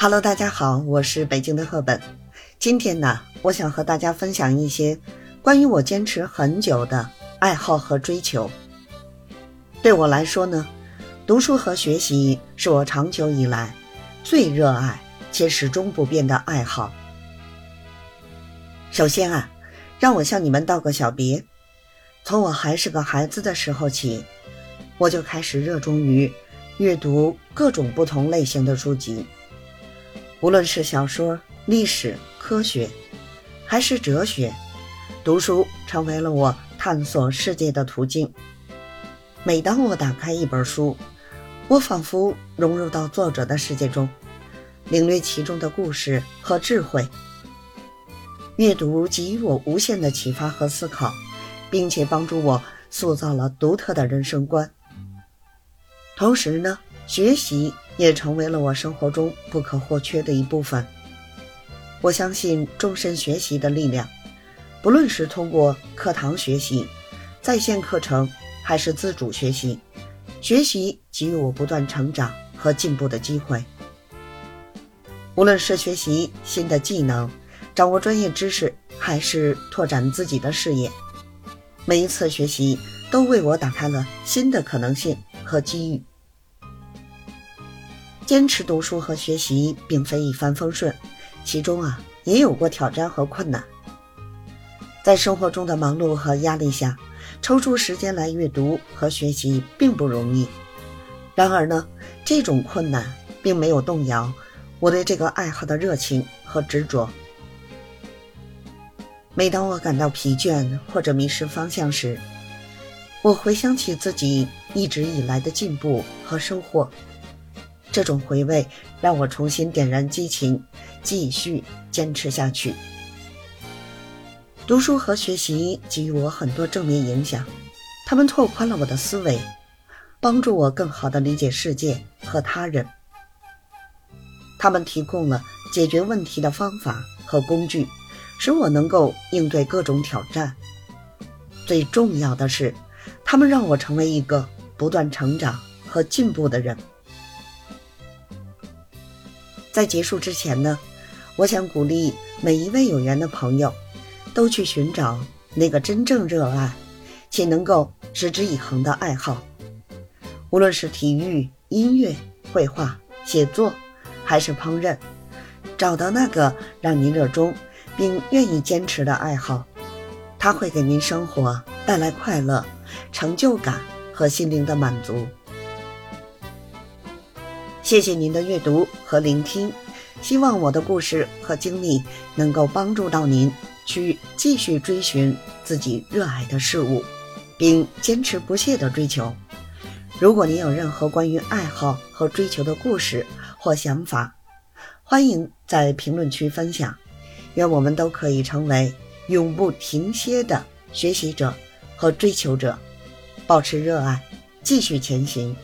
Hello，大家好，我是北京的赫本。今天呢，我想和大家分享一些关于我坚持很久的爱好和追求。对我来说呢，读书和学习是我长久以来最热爱且始终不变的爱好。首先啊，让我向你们道个小别。从我还是个孩子的时候起，我就开始热衷于阅读各种不同类型的书籍。无论是小说、历史、科学，还是哲学，读书成为了我探索世界的途径。每当我打开一本书，我仿佛融入到作者的世界中，领略其中的故事和智慧。阅读给予我无限的启发和思考，并且帮助我塑造了独特的人生观。同时呢，学习。也成为了我生活中不可或缺的一部分。我相信终身学习的力量，不论是通过课堂学习、在线课程，还是自主学习，学习给予我不断成长和进步的机会。无论是学习新的技能、掌握专业知识，还是拓展自己的事业，每一次学习都为我打开了新的可能性和机遇。坚持读书和学习并非一帆风顺，其中啊也有过挑战和困难。在生活中的忙碌和压力下，抽出时间来阅读和学习并不容易。然而呢，这种困难并没有动摇我对这个爱好的热情和执着。每当我感到疲倦或者迷失方向时，我回想起自己一直以来的进步和收获。这种回味让我重新点燃激情，继续坚持下去。读书和学习给予我很多正面影响，他们拓宽了我的思维，帮助我更好地理解世界和他人。他们提供了解决问题的方法和工具，使我能够应对各种挑战。最重要的是，他们让我成为一个不断成长和进步的人。在结束之前呢，我想鼓励每一位有缘的朋友，都去寻找那个真正热爱且能够持之以恒的爱好。无论是体育、音乐、绘画、写作，还是烹饪，找到那个让您热衷并愿意坚持的爱好，它会给您生活带来快乐、成就感和心灵的满足。谢谢您的阅读和聆听，希望我的故事和经历能够帮助到您去继续追寻自己热爱的事物，并坚持不懈的追求。如果您有任何关于爱好和追求的故事或想法，欢迎在评论区分享。愿我们都可以成为永不停歇的学习者和追求者，保持热爱，继续前行。